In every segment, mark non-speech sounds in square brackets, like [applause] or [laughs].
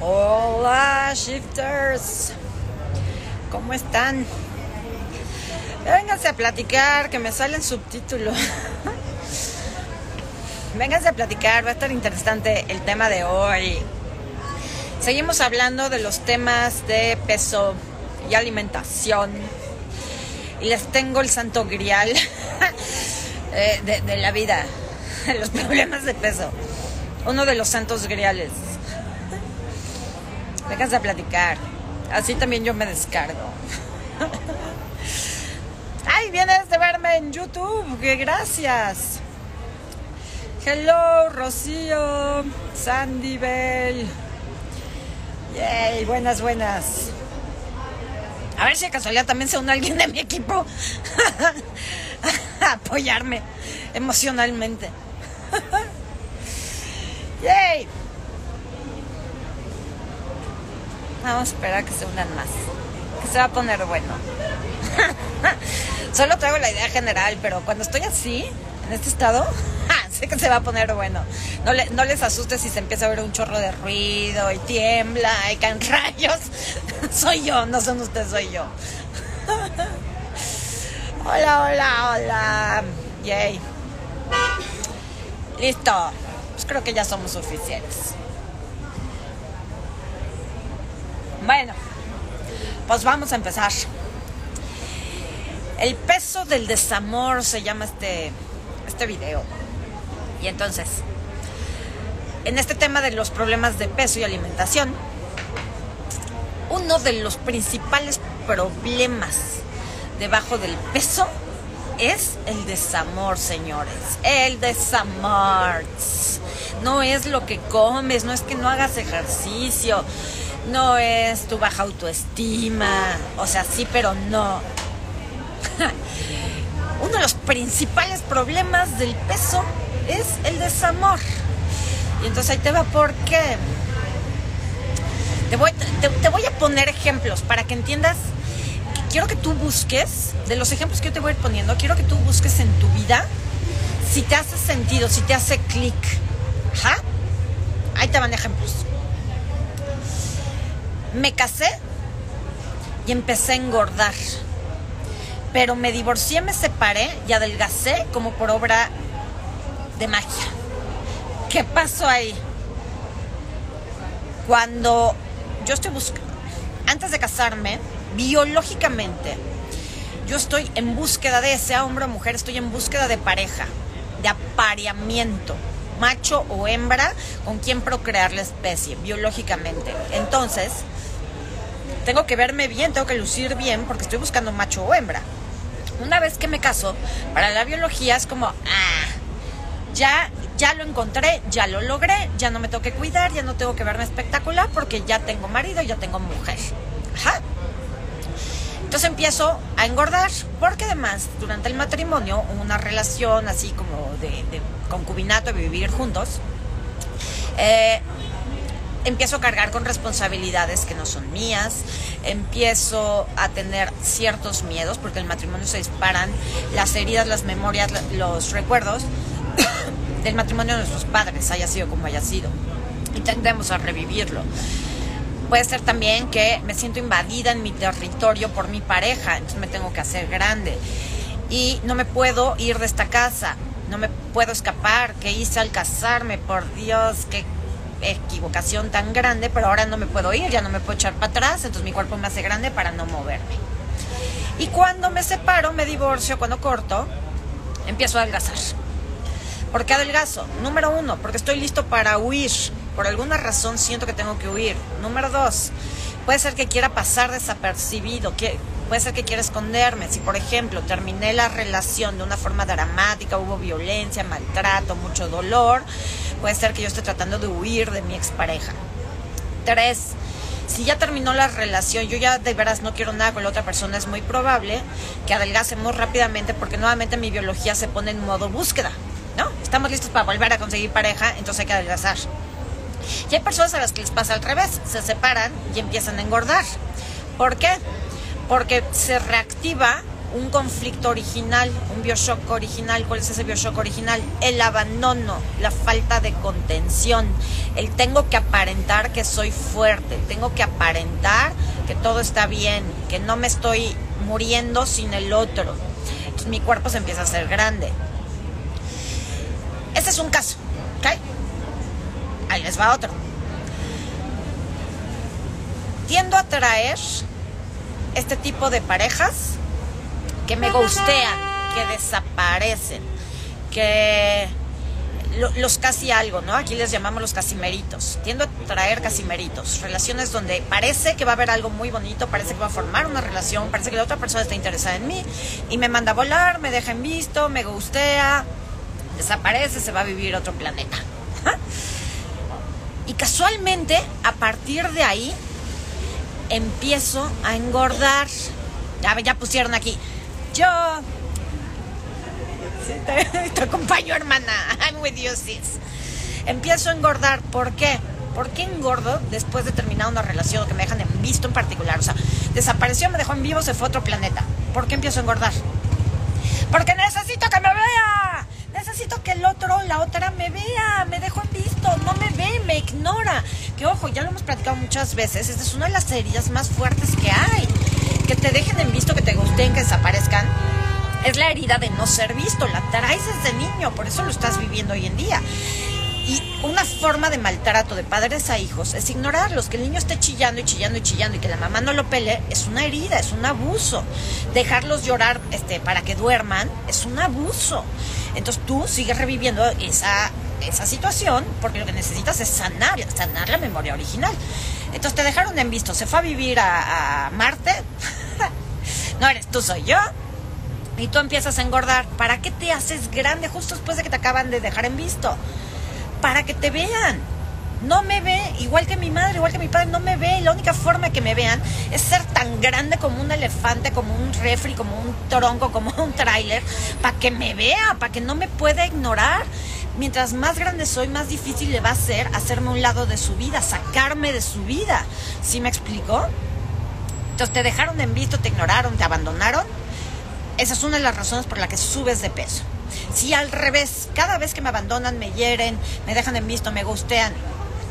Hola, shifters. ¿Cómo están? Vénganse a platicar, que me salen subtítulos. [laughs] Vénganse a platicar, va a estar interesante el tema de hoy. Seguimos hablando de los temas de peso y alimentación. Y les tengo el santo grial [laughs] eh, de, la vida, [laughs] los problemas de peso. Uno de los santos griales. Vénganse a platicar. Así también yo me descargo. Ay, vienes de verme en YouTube. Que gracias. Hello, Rocío, Sandy Bell. Yay, buenas, buenas. A ver si de casualidad también se une alguien de mi equipo [laughs] apoyarme emocionalmente. [laughs] Yay. Vamos a esperar a que se unan más. Que se va a poner bueno. [laughs] Solo traigo la idea general, pero cuando estoy así, en este estado, [laughs] sé que se va a poner bueno. No, le, no les asuste si se empieza a ver un chorro de ruido y tiembla y caen [laughs] rayos. soy yo, no son ustedes, soy yo. hola, hola, hola. Yay. Listo. Pues creo que ya somos suficientes. Bueno, pues vamos a empezar. El peso del desamor se llama este, este video. Y entonces, en este tema de los problemas de peso y alimentación, uno de los principales problemas debajo del peso es el desamor, señores. El desamor. No es lo que comes, no es que no hagas ejercicio, no es tu baja autoestima. O sea, sí, pero no. [laughs] Uno de los principales problemas del peso es el desamor. Y entonces ahí te va por qué. Te voy, a poner ejemplos para que entiendas. Quiero que tú busques, de los ejemplos que yo te voy a ir poniendo, quiero que tú busques en tu vida si te hace sentido, si te hace clic. Ahí te van ejemplos. Me casé y empecé a engordar. Pero me divorcié, me separé y adelgacé como por obra de magia. ¿Qué pasó ahí? Cuando yo estoy buscando, antes de casarme, biológicamente, yo estoy en búsqueda de ese hombre o mujer, estoy en búsqueda de pareja, de apareamiento, macho o hembra con quien procrear la especie, biológicamente. Entonces, tengo que verme bien, tengo que lucir bien porque estoy buscando macho o hembra. Una vez que me caso, para la biología es como, ah, ya, ya lo encontré, ya lo logré, ya no me tengo que cuidar, ya no tengo que verme espectacular porque ya tengo marido, ya tengo mujer. Ajá. Entonces empiezo a engordar, porque además durante el matrimonio, una relación así como de, concubinato, de vivir juntos, eh, empiezo a cargar con responsabilidades que no son mías, empiezo a tener ciertos miedos, porque el matrimonio se disparan las heridas, las memorias, los recuerdos [coughs] del matrimonio de nuestros padres, haya sido como haya sido, y tendemos a revivirlo. Puede ser también que me siento invadida en mi territorio por mi pareja, entonces me tengo que hacer grande. Y no me puedo ir de esta casa, no me puedo escapar. ¿Qué hice al casarme? Por Dios, qué equivocación tan grande, pero ahora no me puedo ir, ya no me puedo echar para atrás, entonces mi cuerpo me hace grande para no moverme. Y cuando me separo, me divorcio, cuando corto, empiezo a adelgazar. ¿Por qué adelgazo? Número uno, porque estoy listo para huir. Por alguna razón siento que tengo que huir. Número dos, puede ser que quiera pasar desapercibido, que, puede ser que quiera esconderme. Si, por ejemplo, terminé la relación de una forma dramática, hubo violencia, maltrato, mucho dolor, puede ser que yo esté tratando de huir de mi expareja. Tres, si ya terminó la relación, yo ya de veras no quiero nada con la otra persona, es muy probable que adelgacemos rápidamente porque nuevamente mi biología se pone en modo búsqueda. Estamos listos para volver a conseguir pareja, entonces hay que adelgazar. Y hay personas a las que les pasa al revés, se separan y empiezan a engordar. ¿Por qué? Porque se reactiva un conflicto original, un bioshock original. ¿Cuál es ese bioshock original? El abandono, la falta de contención. El tengo que aparentar que soy fuerte, tengo que aparentar que todo está bien, que no me estoy muriendo sin el otro. Entonces mi cuerpo se empieza a hacer grande. Ese es un caso, ¿ok? Ahí les va otro. Tiendo a traer este tipo de parejas que me gustean, que desaparecen, que los casi algo, ¿no? Aquí les llamamos los casimeritos. Tiendo a traer casimeritos, relaciones donde parece que va a haber algo muy bonito, parece que va a formar una relación, parece que la otra persona está interesada en mí y me manda a volar, me deja en visto, me gustea, desaparece, se va a vivir otro planeta. Y casualmente, a partir de ahí, empiezo a engordar. Ya, ya pusieron aquí. Yo. [laughs] te, acompaño, hermana. I'm with you, sis. Empiezo a engordar. ¿Por qué? ¿Por qué engordo después de terminar una relación que me dejan en visto en particular? O sea, desapareció, me dejó en vivo, se fue a otro planeta. ¿Por qué empiezo a engordar? Porque necesito que me. Necesito que el otro, la otra me vea, me dejo en visto, no me ve, me ignora. Que ojo, ya lo hemos platicado muchas veces, esta es una de las heridas más fuertes que hay. Que te dejen en visto, que te gusten, que desaparezcan. Es la herida de no ser visto, la traes desde niño, por eso lo estás viviendo hoy en día. Y una forma de maltrato de padres a hijos es ignorarlos, que el niño esté chillando y chillando y chillando y que la mamá no lo pele, es una herida, es un abuso. Dejarlos llorar este, para que duerman es un abuso. Entonces tú sigues reviviendo esa, esa situación porque lo que necesitas es sanar, sanar la memoria original. Entonces te dejaron en visto, se fue a vivir a, a Marte. [laughs] no eres tú, soy yo. Y tú empiezas a engordar. ¿Para qué te haces grande justo después de que te acaban de dejar en visto? Para que te vean. No me ve, igual que mi madre, igual que mi padre, no me ve. La única forma que me vean es ser tan grande como un elefante, como un refri, como un tronco, [laughs] como un tráiler, para que me vea, para que no me pueda ignorar. Mientras más grande soy, más difícil le va a ser hacerme un lado de su vida, sacarme de su vida. ¿Sí me explico? Entonces te dejaron en visto, te ignoraron, te abandonaron. Esa es una de las razones por las que subes de peso. Si al revés, cada vez que me abandonan, me hieren, me dejan en visto, me gustean,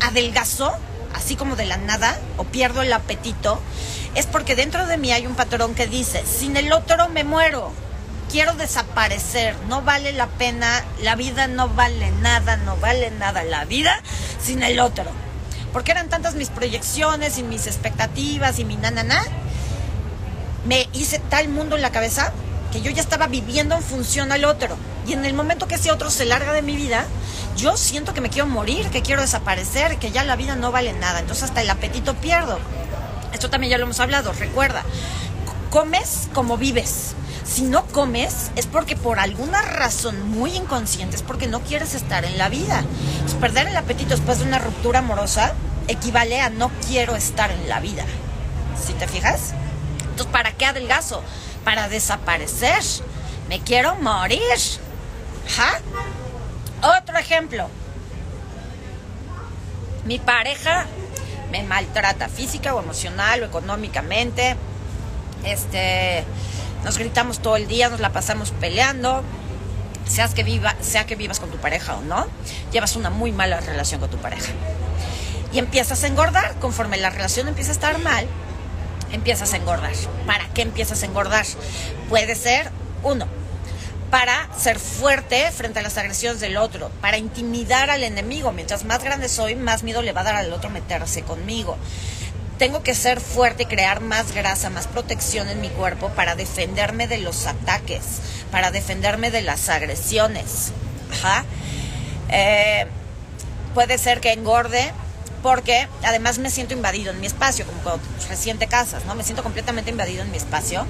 adelgazo, así como de la nada, o pierdo el apetito, es porque dentro de mí hay un patrón que dice, sin el otro me muero, quiero desaparecer, no vale la pena, la vida no vale nada, no vale nada la vida sin el otro. Porque eran tantas mis proyecciones y mis expectativas y mi nanana, me hice tal mundo en la cabeza que yo ya estaba viviendo en función al otro. Y en el momento que ese otro se larga de mi vida, yo siento que me quiero morir, que quiero desaparecer, que ya la vida no vale nada. Entonces hasta el apetito pierdo. Esto también ya lo hemos hablado, recuerda. Comes como vives. Si no comes es porque por alguna razón muy inconsciente es porque no quieres estar en la vida. perder el apetito después de una ruptura amorosa equivale a no quiero estar en la vida. ¿Sí te fijas? Entonces, ¿para qué adelgazo? Para desaparecer. Me quiero morir. Otro ejemplo. Mi pareja me maltrata física o emocional o económicamente. Este, nos gritamos todo el día, nos la pasamos peleando. Seas que viva, sea que vivas con tu pareja o no, llevas una muy mala relación con tu pareja. Y empiezas a engordar conforme la relación empieza a estar mal empiezas a engordar. ¿Para qué empiezas a engordar? Puede ser, uno, para ser fuerte frente a las agresiones del otro, para intimidar al enemigo. Mientras más grande soy, más miedo le va a dar al otro meterse conmigo. Tengo que ser fuerte y crear más grasa, más protección en mi cuerpo para defenderme de los ataques, para defenderme de las agresiones. Eh, puede ser que engorde porque además me siento invadido en mi espacio, como cuando recién te casas, ¿no? Me siento completamente invadido en mi espacio.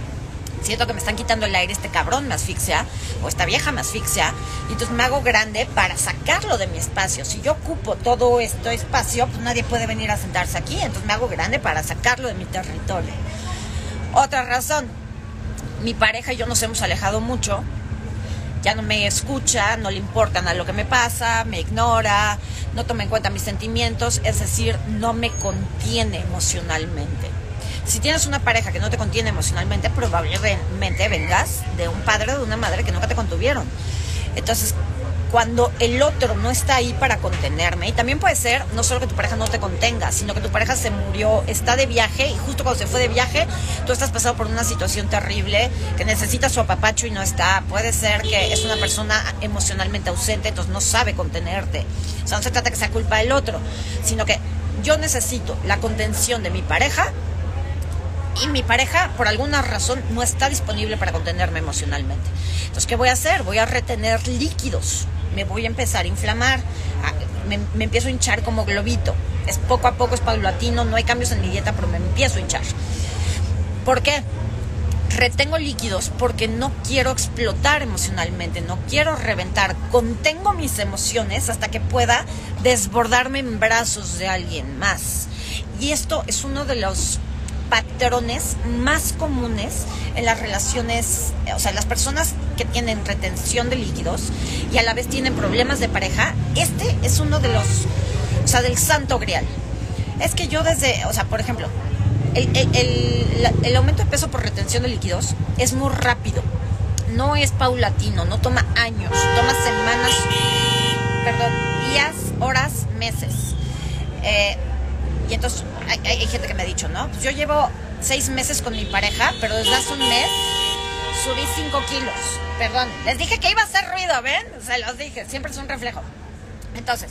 Siento que me están quitando el aire, este cabrón me asfixia, o esta vieja me asfixia, y entonces me hago grande para sacarlo de mi espacio. Si yo ocupo todo este espacio, pues nadie puede venir a sentarse aquí, entonces me hago grande para sacarlo de mi territorio. Otra razón, mi pareja y yo nos hemos alejado mucho ya no me escucha, no le importa nada lo que me pasa, me ignora, no toma en cuenta mis sentimientos, es decir, no me contiene emocionalmente. Si tienes una pareja que no te contiene emocionalmente, probablemente vengas de un padre o de una madre que nunca te contuvieron. Entonces, cuando el otro no está ahí para contenerme, y también puede ser no solo que tu pareja no te contenga, sino que tu pareja se murió, está de viaje y justo cuando se fue de viaje, tú estás pasando por una situación terrible, que necesita su apapacho y no está. Puede ser que es una persona emocionalmente ausente, entonces no sabe contenerte. O sea, no se trata que sea culpa del otro, sino que yo necesito la contención de mi pareja y mi pareja por alguna razón no está disponible para contenerme emocionalmente. Entonces, ¿qué voy a hacer? Voy a retener líquidos me voy a empezar a inflamar, me, empiezo a hinchar como globito. Es poco a poco, es paulatino, no hay cambios en mi dieta, pero me empiezo a hinchar. ¿Por qué? Retengo líquidos porque no quiero explotar emocionalmente, no quiero reventar. Contengo mis emociones hasta que pueda desbordarme en brazos de alguien más. Y esto es uno de los patrones más comunes en las relaciones, o sea, las personas que tienen retención de líquidos y a la vez tienen problemas de pareja, este es uno de los, o sea, del santo grial. Es que yo desde, o sea, por ejemplo, el, el aumento de peso por retención de líquidos es muy rápido, no es paulatino, no toma años, toma semanas, perdón, días, horas, meses. Eh, y entonces hay, gente que me ha dicho, ¿no? Pues yo llevo seis meses con mi pareja, pero desde hace un mes subí cinco kilos. Perdón, les dije que iba a hacer ruido, ¿ven? Se los dije, siempre es un reflejo. Entonces,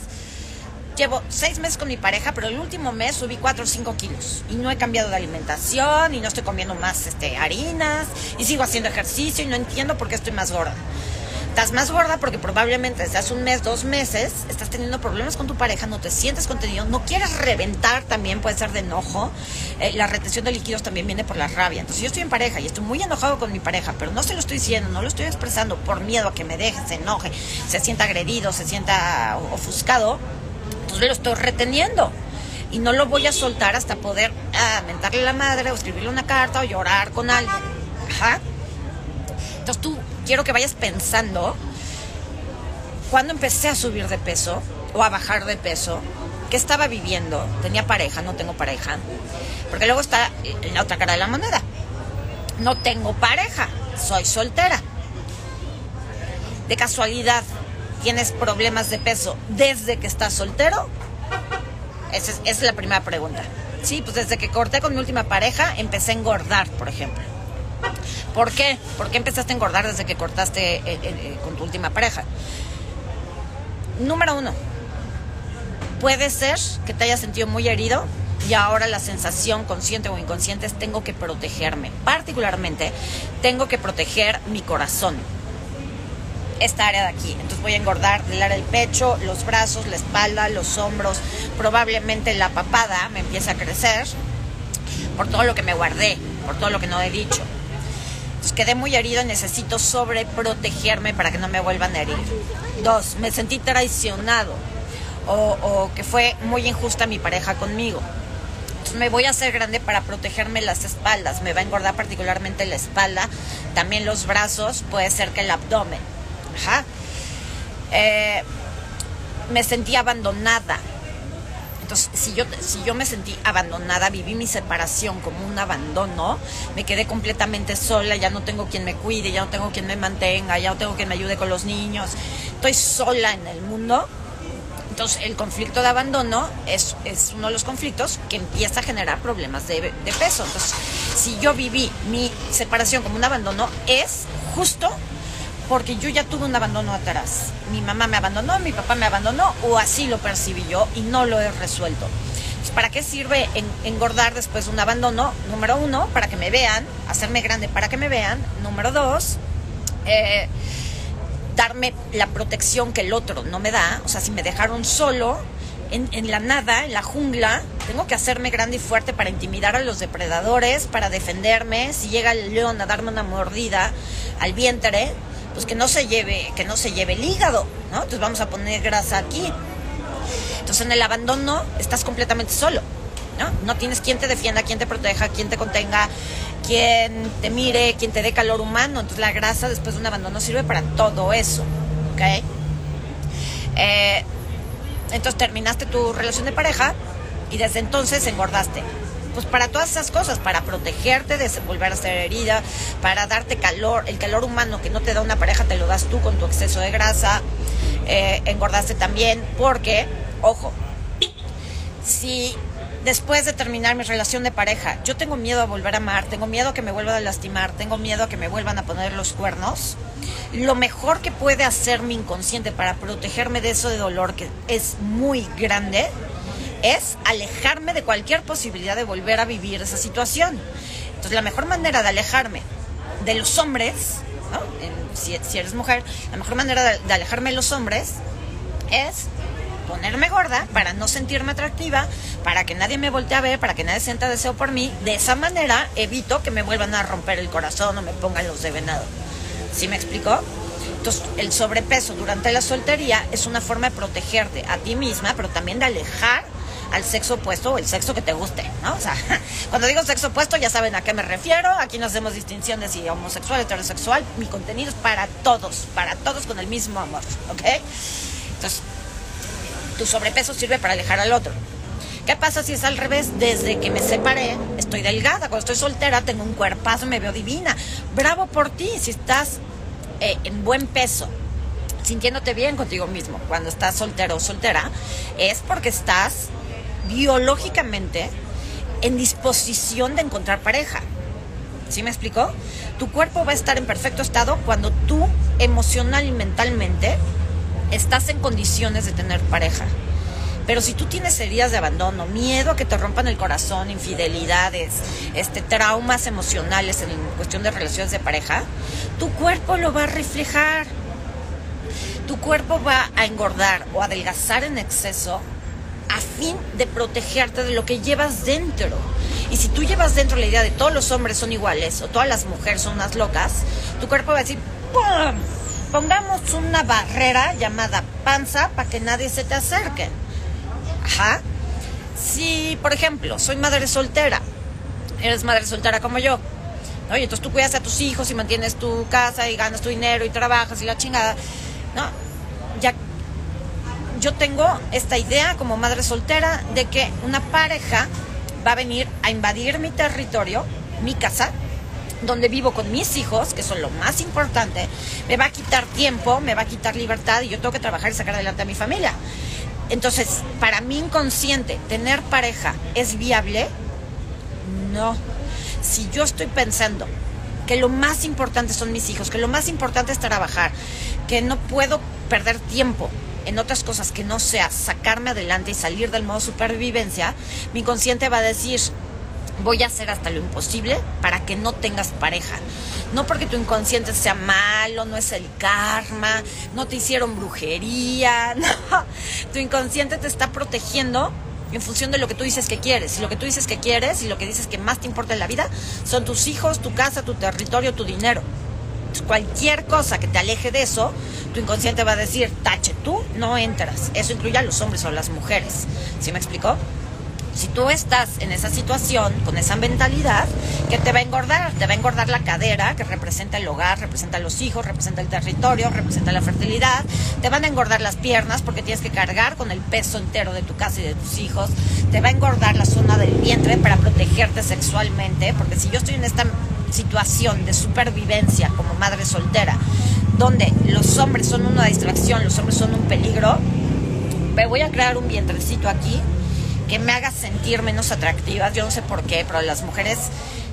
llevo seis meses con mi pareja, pero el último mes subí cuatro o cinco kilos. Y no he cambiado de alimentación, y no estoy comiendo más este, harinas, y sigo haciendo ejercicio, y no entiendo por qué estoy más gorda estás más gorda porque probablemente desde hace un mes, dos meses, estás teniendo problemas con tu pareja, no te sientes contenido, no quieres reventar también, puede ser de enojo. Eh, la retención de líquidos también viene por la rabia. Entonces yo estoy en pareja y estoy muy enojado con mi pareja, pero no se lo estoy diciendo, no lo estoy expresando por miedo a que me deje, se enoje, se sienta agredido, se sienta ofuscado. Entonces lo estoy reteniendo y no lo voy a soltar hasta poder ah, mentarle la madre o escribirle una carta o llorar con alguien. Ajá. Entonces tú quiero que vayas pensando, cuando empecé a subir de peso o a bajar de peso, ¿qué estaba viviendo? ¿Tenía pareja? ¿No tengo pareja? Porque luego está en la otra cara de la moneda. No tengo pareja, soy soltera. De casualidad, ¿tienes problemas de peso desde que estás soltero? Esa es, esa es la primera pregunta. Sí, pues desde que corté con mi última pareja empecé a engordar, por ejemplo. ¿Por qué? ¿Por qué empezaste a engordar desde que cortaste eh, eh, eh, con tu última pareja? Número uno, puede ser que te hayas sentido muy herido y ahora la sensación consciente o inconsciente es tengo que protegerme. Particularmente, tengo que proteger mi corazón. Esta área de aquí. Entonces voy a engordar del pecho, los brazos, la espalda, los hombros. Probablemente la papada me empiece a crecer por todo lo que me guardé, por todo lo que no he dicho. Pues, quedé muy herido necesito sobreprotegerme para que no me vuelvan a herir. Dos, me sentí traicionado o, que fue muy injusta mi pareja conmigo. Me voy a hacer grande para protegerme las espaldas. Me va a engordar particularmente la espalda, también los brazos, puede ser que el abdomen. Ajá. Eh, me sentí abandonada entonces, si yo, si yo me sentí abandonada, viví mi separación como un abandono, me quedé completamente sola, ya no tengo quien me cuide, ya no tengo quien me mantenga, ya no tengo quien me ayude con los niños, estoy sola en el mundo. Entonces, el conflicto de abandono es, es uno de los conflictos que empieza a generar problemas de, de peso. Entonces, si yo viví mi separación como un abandono, es justo porque yo ya tuve un abandono atrás. Mi mamá me abandonó, mi papá me abandonó, o así lo percibí yo y no lo he resuelto. ¿Para qué sirve engordar después de un abandono? Número uno, para que me vean, hacerme grande para que me vean. Número dos, eh, darme la protección que el otro no me da. O sea, si me dejaron solo, en, en, la nada, en la jungla, tengo que hacerme grande y fuerte para intimidar a los depredadores, para defenderme. Si llega el león a darme una mordida al vientre, pues que no se lleve, que no se lleve el hígado, ¿no? Entonces vamos a poner grasa aquí. Entonces en el abandono estás completamente solo, ¿no? No tienes quien te defienda, quien te proteja, quien te contenga, quien te mire, quien te dé calor humano. Entonces la grasa después de un abandono sirve para todo eso, ¿ok? Eh, entonces terminaste tu relación de pareja y desde entonces engordaste. Pues para todas esas cosas, para protegerte de volver a ser herida, para darte calor, el calor humano que no te da una pareja te lo das tú con tu exceso de grasa, eh, engordaste también, porque, ojo, si después de terminar mi relación de pareja, yo tengo miedo a volver a amar, tengo miedo a que me vuelvan a lastimar, tengo miedo a que me vuelvan a poner los cuernos, lo mejor que puede hacer mi inconsciente para protegerme de eso de dolor que es muy grande es alejarme de cualquier posibilidad de volver a vivir esa situación. Entonces la mejor manera de alejarme de los hombres, si, eres mujer, la mejor manera de alejarme de los hombres es ponerme gorda para no sentirme atractiva, para que nadie me voltee a ver, para que nadie sienta deseo por mí. De esa manera evito que me vuelvan a romper el corazón o me pongan los de venado. ¿Sí me explicó? Entonces, el sobrepeso durante la soltería es una forma de protegerte a ti misma, pero también de alejar al sexo opuesto o el sexo que te guste, ¿no? O sea, [laughs] cuando digo sexo opuesto ya saben a qué me refiero, aquí no hacemos distinción de si homosexual, heterosexual, mi contenido es para todos, para todos con el mismo amor, ¿ok? Entonces, tu sobrepeso sirve para alejar al otro. ¿Qué pasa si es al revés? Desde que me separé, estoy delgada. Cuando estoy soltera, tengo un cuerpazo, me veo divina. Bravo por ti si estás eh, en buen peso, sintiéndote bien contigo mismo. Cuando estás soltero o soltera, es porque estás biológicamente en disposición de encontrar pareja. ¿Sí me explicó? Tu cuerpo va a estar en perfecto estado cuando tú emocional y mentalmente estás en condiciones de tener pareja. Pero si tú tienes heridas de abandono, miedo a que te rompan el corazón, infidelidades, este, traumas emocionales en cuestión de relaciones de pareja, tu cuerpo lo va a reflejar. Tu cuerpo va a engordar o adelgazar en exceso a fin de protegerte de lo que llevas dentro. Y si tú llevas dentro la idea de todos los hombres son iguales o todas las mujeres son unas locas, tu cuerpo va a decir, ¡pum! Pongamos una barrera llamada panza para que nadie se te acerque. Ajá. Si, por ejemplo, soy madre soltera, eres madre soltera como yo, oye, entonces tú cuidas a tus hijos y mantienes tu casa y ganas tu dinero y trabajas y la chingada, ¿no? Yo tengo esta idea como madre soltera de que una pareja va a venir a invadir mi territorio, mi casa, donde vivo con mis hijos, que son lo más importante, me va a quitar tiempo, me va a quitar libertad y yo tengo que trabajar y sacar adelante a mi familia. Entonces, para mi inconsciente, tener pareja es viable. No. Si yo estoy pensando que lo más importante son mis hijos, que lo más importante es trabajar, que no puedo perder tiempo en otras cosas que no sea sacarme adelante y salir del modo supervivencia, mi inconsciente va a decir, voy a hacer hasta lo imposible para que no tengas pareja. No porque tu inconsciente sea malo, no es el karma, no te hicieron brujería, [laughs] no. Tu inconsciente te está protegiendo en función de lo que tú dices que quieres. Y lo que tú dices que quieres y lo que dices que más te importa en la vida son tus hijos, tu casa, tu territorio, tu dinero. Cualquier cosa que te aleje de eso, tu inconsciente va a decir, tache, tú no entras. Eso incluye a los hombres o a las mujeres. ¿Sí me explicó? si tú estás en esa situación, con esa mentalidad, que te va a engordar, te va a engordar la cadera, que representa el hogar, representa los hijos, representa el territorio, representa la fertilidad, te van a engordar las piernas porque tienes que cargar con el peso entero de tu casa y de tus hijos, te va a engordar la zona del vientre para protegerte sexualmente, porque si yo estoy en esta situación de supervivencia como madre soltera, donde los hombres son una distracción, los hombres son un peligro, me voy a crear un vientrecito aquí que me haga sentir menos atractivas. Yo no sé por qué, pero las mujeres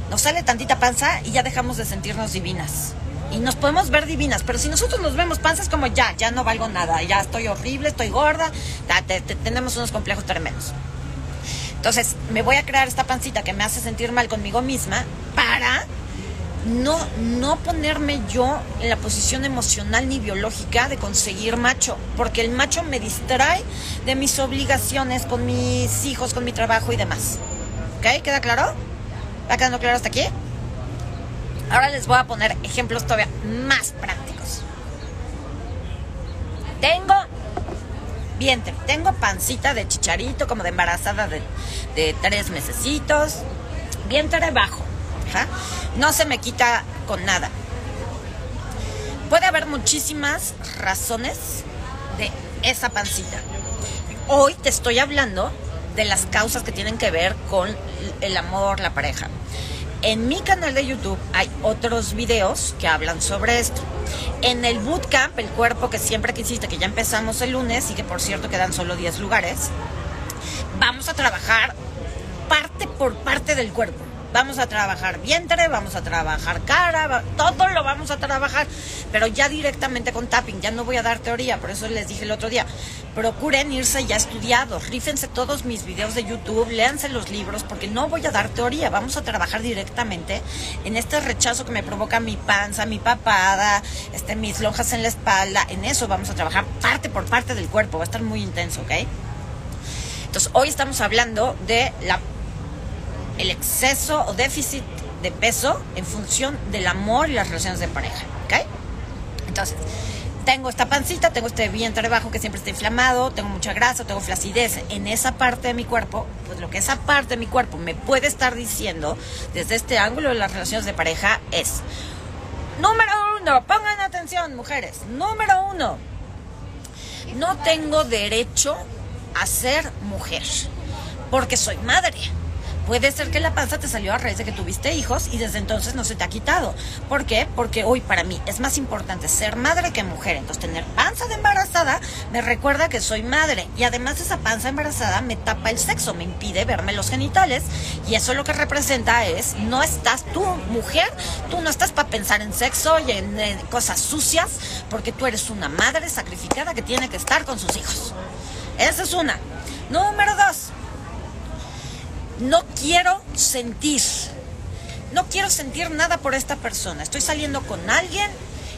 nos sale tantita panza y ya dejamos de sentirnos divinas. Y nos podemos ver divinas, pero si nosotros nos vemos panzas como ya, ya no valgo nada, ya estoy horrible, estoy gorda, tenemos unos complejos tremendos. Entonces, me voy a crear esta pancita que me hace sentir mal conmigo misma para no, no ponerme yo en la posición emocional ni biológica de conseguir macho, porque el macho me distrae de mis obligaciones con mis hijos, con mi trabajo y demás. ¿Ok? ¿Queda claro? ¿Va quedando claro hasta aquí? Ahora les voy a poner ejemplos todavía más prácticos. Tengo vientre, tengo pancita de chicharito, como de embarazada de, de tres mesecitos, vientre bajo no se me quita con nada. Puede haber muchísimas razones de esa pancita. Hoy te estoy hablando de las causas que tienen que ver con el amor, la pareja. En mi canal de YouTube hay otros videos que hablan sobre esto. En el bootcamp, el cuerpo que siempre quisiste, que ya empezamos el lunes y que por cierto quedan solo 10 lugares, vamos a trabajar parte por parte del cuerpo. Vamos a trabajar vientre, vamos a trabajar cara, todo lo vamos a trabajar, pero ya directamente con tapping, ya no voy a dar teoría, por eso les dije el otro día, procuren irse ya estudiados, rífense todos mis videos de YouTube, léanse los libros, porque no voy a dar teoría, vamos a trabajar directamente en este rechazo que me provoca mi panza, mi papada, este, mis lonjas en la espalda, en eso vamos a trabajar parte por parte del cuerpo, va a estar muy intenso, ¿ok? Entonces, hoy estamos hablando de la el exceso o déficit de peso en función del amor y las relaciones de pareja. ¿Ok? Entonces, tengo esta pancita, tengo este vientre bajo que siempre está inflamado, tengo mucha grasa, tengo flacidez en esa parte de mi cuerpo, pues lo que esa parte de mi cuerpo me puede estar diciendo desde este ángulo de las relaciones de pareja es, número uno, pongan atención mujeres, número uno, no tengo derecho a ser mujer, porque soy madre. Puede ser que la panza te salió a raíz de que tuviste hijos y desde entonces no se te ha quitado. ¿Por qué? Porque hoy para mí es más importante ser madre que mujer. Entonces tener panza de embarazada me recuerda que soy madre y además esa panza embarazada me tapa el sexo, me impide verme los genitales y eso lo que representa es no estás tú mujer, tú no estás para pensar en sexo y en, en cosas sucias porque tú eres una madre sacrificada que tiene que estar con sus hijos. Esa es una. Número dos no quiero sentir, no quiero sentir nada por esta persona. Estoy saliendo con alguien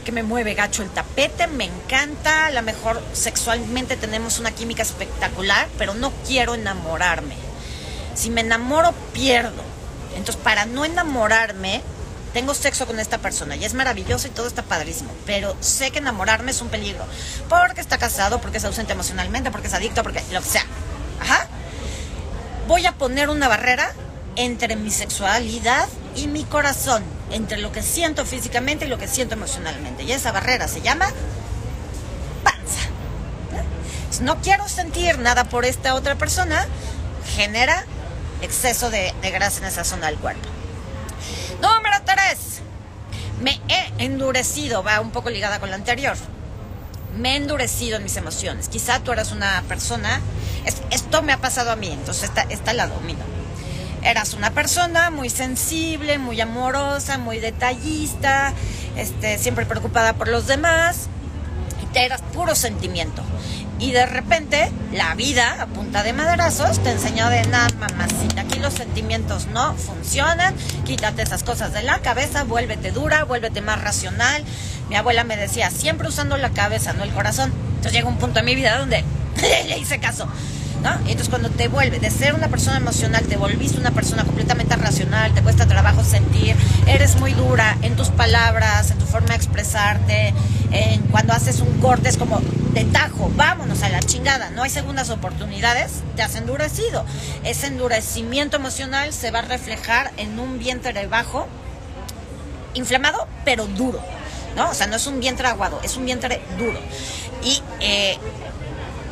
que me mueve gacho el tapete, me encanta, a lo mejor sexualmente tenemos una química espectacular, pero no quiero enamorarme. Si me enamoro, pierdo. Entonces, para no enamorarme, tengo sexo con esta persona y es maravilloso y todo está padrísimo, pero sé que enamorarme es un peligro, porque está casado, porque es ausente emocionalmente, porque es adicto, porque lo que sea. Ajá voy a poner una barrera entre mi sexualidad y mi corazón, entre lo que siento físicamente y lo que siento emocionalmente. Y esa barrera se llama panza. No quiero sentir nada por esta otra persona, genera exceso de, grasa en esa zona del cuerpo. Número tres, me he endurecido, va un poco ligada con la anterior. Me he endurecido en mis emociones. Quizá tú eras una persona esto me ha pasado a mí, entonces esta, esta la domino. Eras una persona muy sensible, muy amorosa, muy detallista, este, siempre preocupada por los demás, eras puro sentimiento. Y de repente, la vida, a punta de madrazos, te enseñó de nada, mamacita. Aquí los sentimientos no funcionan. Quítate esas cosas de la cabeza, vuélvete dura, vuélvete más racional. Mi abuela me decía, siempre usando la cabeza, no el corazón. Entonces llega un punto en mi vida donde [laughs] le hice caso. Entonces cuando te vuelve de ser una persona emocional, te volviste una persona completamente racional, te cuesta trabajo sentir, eres muy dura en tus palabras, en tu forma de expresarte, en cuando haces un corte es como de tajo, vámonos a la chingada, no hay segundas oportunidades, te has endurecido. Ese endurecimiento emocional se va a reflejar en un vientre bajo, inflamado, pero duro. ¿no? O sea, no es un vientre aguado, es un vientre duro. Y eh,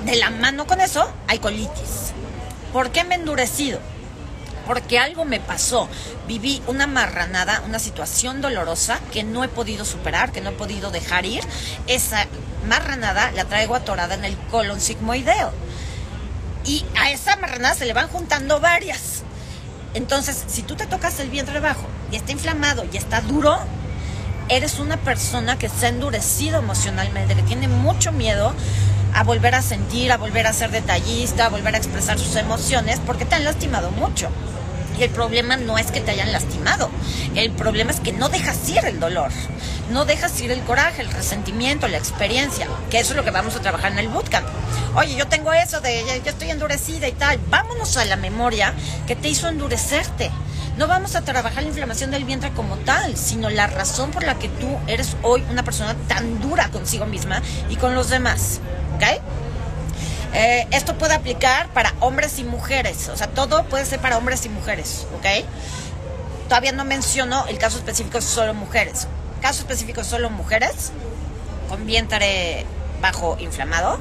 de la mano con eso hay colitis. ¿Por qué me he endurecido? Porque algo me pasó. Viví una marranada, una situación dolorosa que no he podido superar, que no he podido dejar ir. Esa marranada la traigo atorada en el colon sigmoideo. Y a esa marranada se le van juntando varias. Entonces, si tú te tocas el vientre bajo y está inflamado y está duro, eres una persona que se ha endurecido emocionalmente, que tiene mucho miedo a volver a sentir, a volver a ser detallista, a volver a expresar sus emociones, porque te han lastimado mucho. Y el problema no es que te hayan lastimado, el problema es que no dejas ir el dolor, no dejas ir el coraje, el resentimiento, la experiencia, que eso es lo que vamos a trabajar en el bootcamp. Oye, yo tengo eso de, yo estoy endurecida y tal, vámonos a la memoria que te hizo endurecerte. No vamos a trabajar la inflamación del vientre como tal, sino la razón por la que tú eres hoy una persona tan dura consigo misma y con los demás. ¿Ok? Eh, esto puede aplicar para hombres y mujeres, o sea, todo puede ser para hombres y mujeres, ¿ok? Todavía no menciono el caso específico solo mujeres. Caso específico solo mujeres con vientre bajo inflamado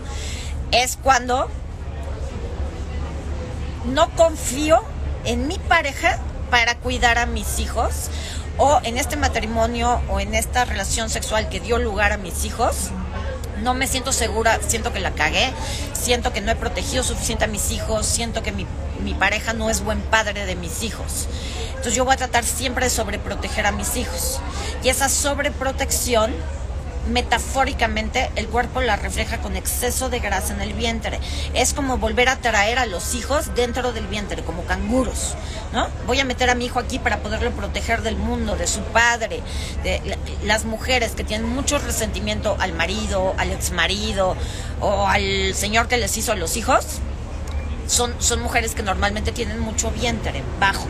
es cuando no confío en mi pareja para cuidar a mis hijos o en este matrimonio o en esta relación sexual que dio lugar a mis hijos, no me siento segura, siento que la cagué, siento que no he protegido suficiente a mis hijos, siento que mi, mi, pareja no es buen padre de mis hijos. Entonces yo voy a tratar siempre de sobreproteger a mis hijos. Y esa sobreprotección metafóricamente el cuerpo la refleja con exceso de grasa en el vientre. Es como volver a traer a los hijos dentro del vientre, como canguros, ¿no? Voy a meter a mi hijo aquí para poderlo proteger del mundo, de su padre, de las mujeres que tienen mucho resentimiento al marido, al exmarido o al señor que les hizo a los hijos. Son, son mujeres que normalmente tienen mucho vientre bajo.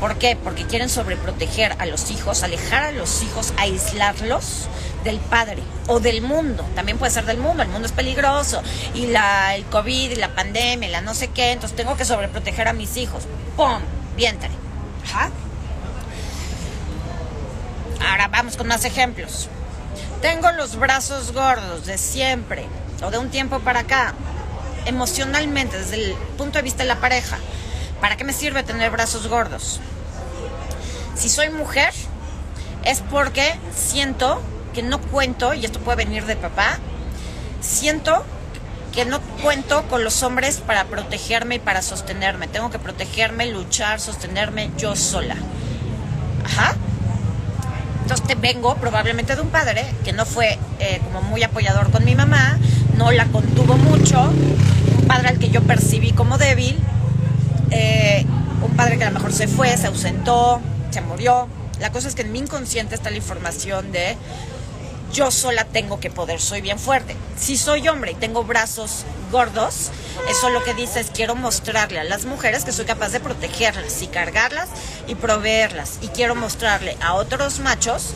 ¿Por qué? Porque quieren sobreproteger a los hijos, alejar a los hijos, aislarlos del padre o del mundo. También puede ser del mundo, el mundo es peligroso. Y la, el COVID y la pandemia, la no sé qué, entonces tengo que sobreproteger a mis hijos. ¡Pum! Vientre. Ahora vamos con más ejemplos. Tengo los brazos gordos de siempre o de un tiempo para acá, emocionalmente, desde el punto de vista de la pareja. ¿Para qué me sirve tener brazos gordos? Si soy mujer, es porque siento que no cuento, y esto puede venir de papá, siento que no cuento con los hombres para protegerme y para sostenerme. Tengo que protegerme, luchar, sostenerme yo sola. Ajá. Entonces vengo probablemente de un padre que no fue eh, como muy apoyador con mi mamá, no la contuvo mucho, un padre al que yo percibí como débil, eh, un padre que a lo mejor se fue, se ausentó, se murió. La cosa es que en mi inconsciente está la información de yo sola tengo que poder, soy bien fuerte. Si soy hombre y tengo brazos gordos, eso lo que dice es quiero mostrarle a las mujeres que soy capaz de protegerlas y cargarlas y proveerlas. Y quiero mostrarle a otros machos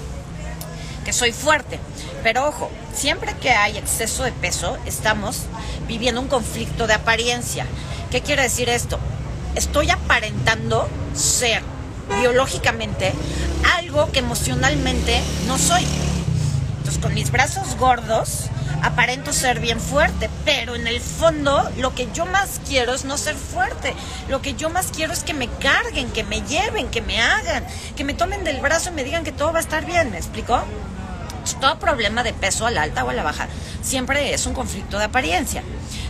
que soy fuerte. Pero ojo, siempre que hay exceso de peso, estamos viviendo un conflicto de apariencia. ¿Qué quiere decir esto? Estoy aparentando ser biológicamente algo que emocionalmente no soy. Entonces, con mis brazos gordos, aparento ser bien fuerte, pero en el fondo lo que yo más quiero es no ser fuerte. Lo que yo más quiero es que me carguen, que me lleven, que me hagan, que me tomen del brazo y me digan que todo va a estar bien, ¿me explico? Todo problema de peso a la alta o a la baja siempre es un conflicto de apariencia.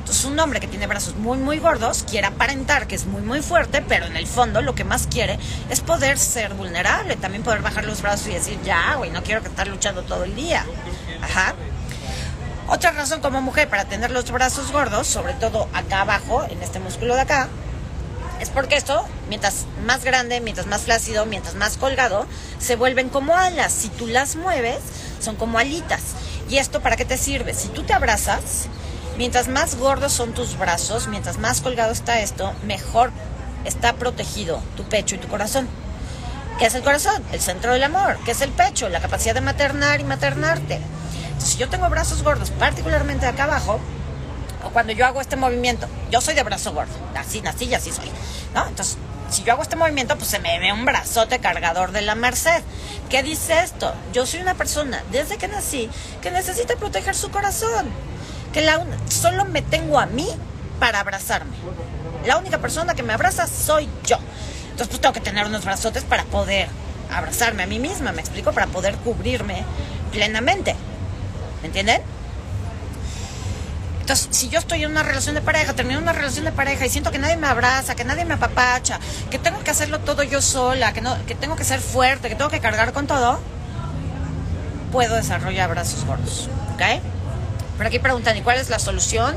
Entonces un hombre que tiene brazos muy muy gordos quiere aparentar que es muy muy fuerte, pero en el fondo lo que más quiere es poder ser vulnerable, también poder bajar los brazos y decir, ya, güey, no quiero que estar luchando todo el día. Ajá. Otra razón como mujer para tener los brazos gordos, sobre todo acá abajo, en este músculo de acá, es porque esto, mientras más grande, mientras más flácido, mientras más colgado, se vuelven como alas. Si tú las mueves, son como alitas. ¿Y esto para qué te sirve? Si tú te abrazas, Mientras más gordos son tus brazos, mientras más colgado está esto, mejor está protegido tu pecho y tu corazón. ¿Qué es el corazón? El centro del amor. ¿Qué es el pecho? La capacidad de maternar y maternarte. si yo tengo brazos gordos, particularmente acá abajo, o cuando yo hago este movimiento, yo soy de brazo gordo, así nací y así soy, ¿no? Entonces, si yo hago este movimiento, pues se me ve un brazote cargador de la merced. ¿Qué dice esto? Yo soy una persona, desde que nací, que necesita proteger su corazón que la, solo me tengo a mí para abrazarme. La única persona que me abraza soy yo. Entonces pues tengo que tener unos brazotes para poder abrazarme a mí misma, me explico, para poder cubrirme plenamente. ¿Me entienden? Entonces, si yo estoy en una relación de pareja, termino una relación de pareja y siento que nadie me abraza, que nadie me apapacha, que tengo que hacerlo todo yo sola, que, no, que tengo que ser fuerte, que tengo que cargar con todo, puedo desarrollar brazos gordos. ¿Ok? Por aquí preguntan, ¿y cuál es la solución?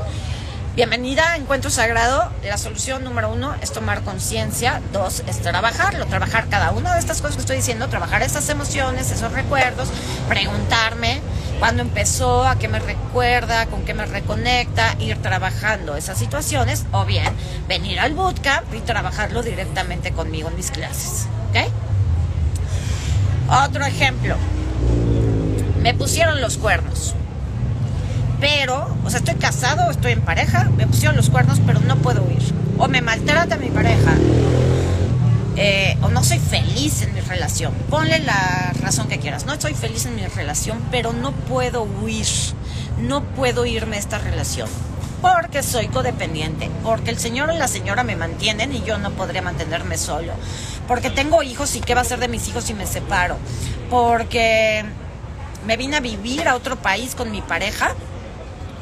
Bienvenida a Encuentro Sagrado. La solución número uno es tomar conciencia. Dos es trabajarlo, trabajar cada una de estas cosas que estoy diciendo, trabajar esas emociones, esos recuerdos, preguntarme cuándo empezó, a qué me recuerda, con qué me reconecta, ir trabajando esas situaciones o bien venir al bootcamp y trabajarlo directamente conmigo en mis clases. Otro ejemplo. Me pusieron los cuernos pero, o sea, estoy casado, estoy en pareja, me pusieron los cuernos, pero no puedo huir. O me maltrata mi pareja, eh, o no soy feliz en mi relación. Ponle la razón que quieras. No soy feliz en mi relación, pero no puedo huir. No puedo irme de esta relación. porque soy codependiente, porque el señor o la señora me mantienen y yo no podría mantenerme solo, porque tengo hijos y qué va a ser de mis hijos si me separo, porque me vine a vivir a otro país con mi pareja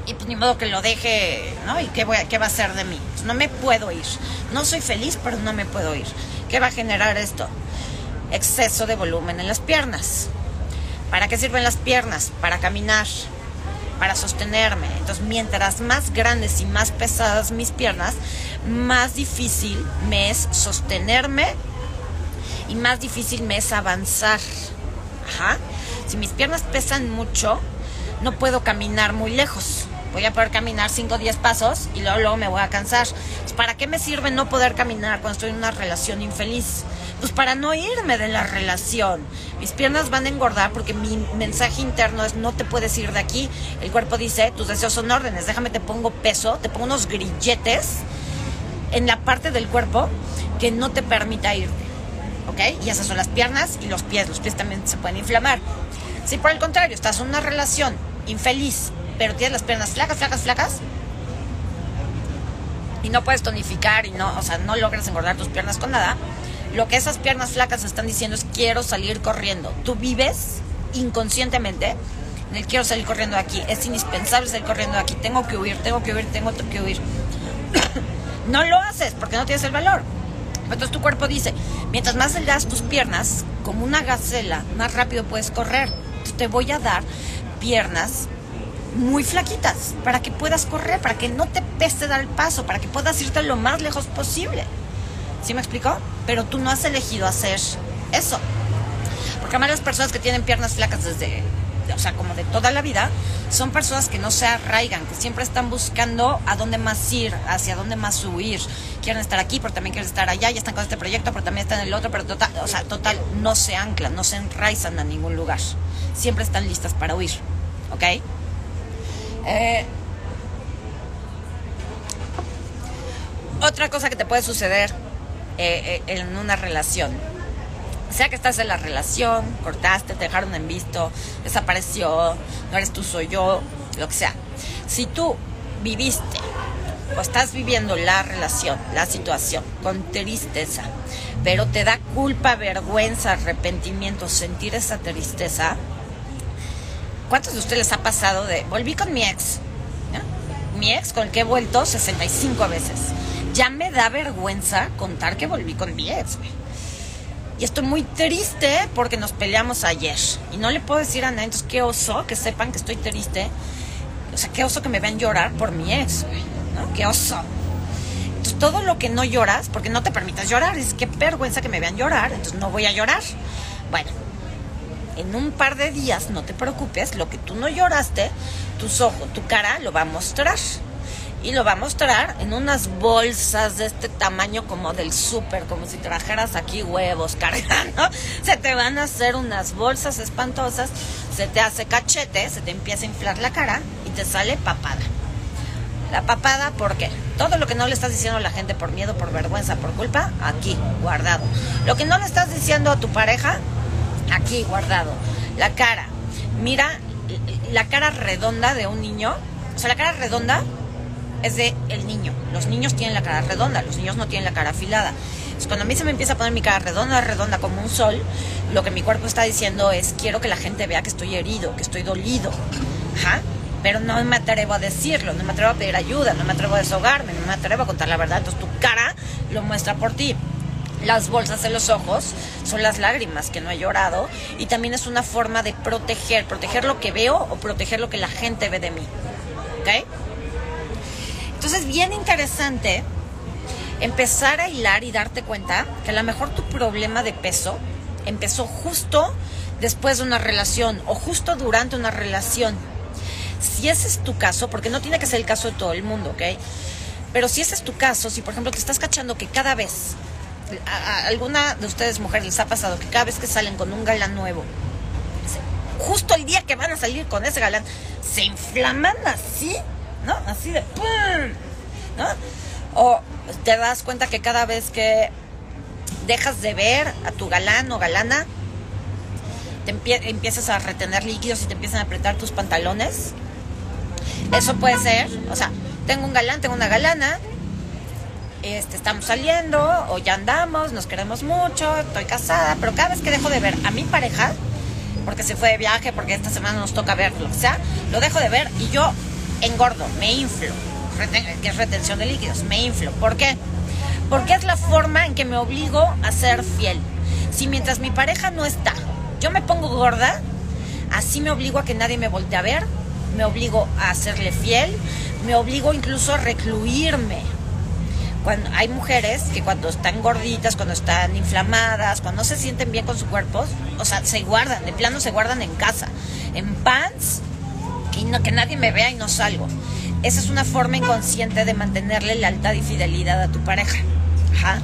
y pues ni modo que lo deje, ¿no? ¿Y qué, voy qué va a ser de mí? Pues no me puedo ir. No soy feliz, pero no me puedo ir. ¿Qué va a generar esto? Exceso de volumen en las piernas. ¿Para qué sirven las piernas? Para caminar, para sostenerme. Entonces, mientras más grandes y más pesadas mis piernas, más difícil me es sostenerme y más difícil me es avanzar. Ajá. Si mis piernas pesan mucho, no puedo caminar muy lejos. Voy a poder caminar 5 o 10 pasos y luego, luego me voy a cansar. ¿Para qué me sirve no poder caminar cuando estoy en una relación infeliz? Pues para no irme de la relación. Mis piernas van a engordar porque mi mensaje interno es no te puedes ir de aquí. El cuerpo dice, tus deseos son órdenes, déjame te pongo peso, te pongo unos grilletes en la parte del cuerpo que no te permita irte. ¿Ok? Y esas son las piernas y los pies. Los pies también se pueden inflamar. Si por el contrario estás en una relación infeliz, pero tienes las piernas flacas, flacas, flacas, y no puedes tonificar y no, o sea, no logras engordar tus piernas con nada, lo que esas piernas flacas están diciendo es quiero salir corriendo. Tú vives inconscientemente en el quiero salir corriendo de aquí, es indispensable salir corriendo de aquí, tengo que huir, tengo que huir, tengo que huir. [coughs] no lo haces porque no tienes el valor. Entonces tu cuerpo dice, mientras más delgadas tus piernas, como una gacela, más rápido puedes correr te voy a dar piernas muy flaquitas para que puedas correr, para que no te pese dar el paso, para que puedas irte lo más lejos posible. ¿Sí me explico? Pero tú no has elegido hacer eso. Porque además las personas que tienen piernas flacas desde, o sea, como de toda la vida, son personas que no se arraigan, que siempre están buscando a dónde más ir, hacia dónde más huir. Quieren estar aquí, pero también quieren estar allá, ya están con este proyecto, pero también están en el otro, pero total, o sea, total, no se anclan, no se enraizan a ningún lugar siempre están listas para huir. ¿Ok? Eh, otra cosa que te puede suceder eh, eh, en una relación. Sea que estás en la relación, cortaste, te dejaron en visto, desapareció, no eres tú, soy yo, lo que sea. Si tú viviste o estás viviendo la relación, la situación con tristeza, pero te da culpa, vergüenza, arrepentimiento sentir esa tristeza, ¿Cuántos de ustedes les ha pasado de, volví con mi ex? Mi ex con el que he vuelto 65 veces. Ya me da vergüenza contar que volví con mi ex. Y estoy muy triste porque nos peleamos ayer. Y no le puedo decir a nadie, entonces qué oso que sepan que estoy triste. O sea, qué oso que me vean llorar por mi ex. ¿no? Qué oso. Entonces todo lo que no lloras, porque no te permitas llorar, es que vergüenza que me vean llorar, entonces no voy a llorar. Bueno, en un par de días, no te preocupes, lo que tú no lloraste, tus ojos, tu cara lo va a mostrar. Y lo va a mostrar en unas bolsas de este tamaño como del súper, como si trajeras aquí huevos [laughs] cargando. Se te van a hacer unas bolsas espantosas, se te hace cachete, se te empieza a inflar la cara y te sale papada. La papada, ¿por qué? Todo lo que no le estás diciendo a la gente por miedo, por vergüenza, por culpa, aquí, guardado. Lo que no le estás diciendo a tu pareja, aquí guardado. La cara. Mira la cara redonda de un niño. O sea, la cara redonda es de el niño. Los niños tienen la cara redonda, los niños no tienen la cara afilada. Cuando a mí se me empieza a poner mi cara redonda, redonda como un sol, lo que mi cuerpo está diciendo es quiero que la gente vea que estoy herido, que estoy dolido. Ajá. Pero no me atrevo a decirlo, no me atrevo a pedir ayuda, no me atrevo a desahogarme, no me atrevo a contar la verdad. Entonces tu cara lo muestra por ti. Las bolsas en los ojos son las lágrimas que no he llorado y también es una forma de proteger, proteger lo que veo o proteger lo que la gente ve de mí. ¿Ok? Entonces, bien interesante empezar a hilar y darte cuenta que a lo mejor tu problema de peso empezó justo después de una relación o justo durante una relación. Si ese es tu caso, porque no tiene que ser el caso de todo el mundo, ¿ok? Pero si ese es tu caso, si por ejemplo te estás cachando que cada vez a, alguna de ustedes mujeres les ha pasado que cada vez que salen con un galán nuevo, justo el día que van a salir con ese galán, se inflaman así, ¿no? Así de ¡pum! ¿no? O te das cuenta que cada vez que dejas de ver a tu galán o galana, empiezas a retener líquidos y te empiezan a apretar tus pantalones. Eso puede ser, o sea, tengo un galán, tengo una galana, este, estamos saliendo o ya andamos, nos queremos mucho, estoy casada, pero cada vez que dejo de ver a mi pareja, porque se fue de viaje, porque esta semana nos toca ver, lo que sea, lo dejo de ver y yo engordo, me inflo, que es retención de líquidos, me inflo. ¿Por qué? Porque es la forma en que me obligo a ser fiel. Si mientras mi pareja no está, yo me pongo gorda, así me obligo a que nadie me voltee a ver, me obligo a serle fiel, me obligo incluso a recluirme. Cuando hay mujeres que cuando están gorditas, cuando están inflamadas, cuando no se sienten bien con su cuerpo, o sea, se guardan, de plano se guardan en casa, en pants, y no, que nadie me vea y no salgo. Esa es una forma inconsciente de mantenerle lealtad y fidelidad a tu pareja. Ajá.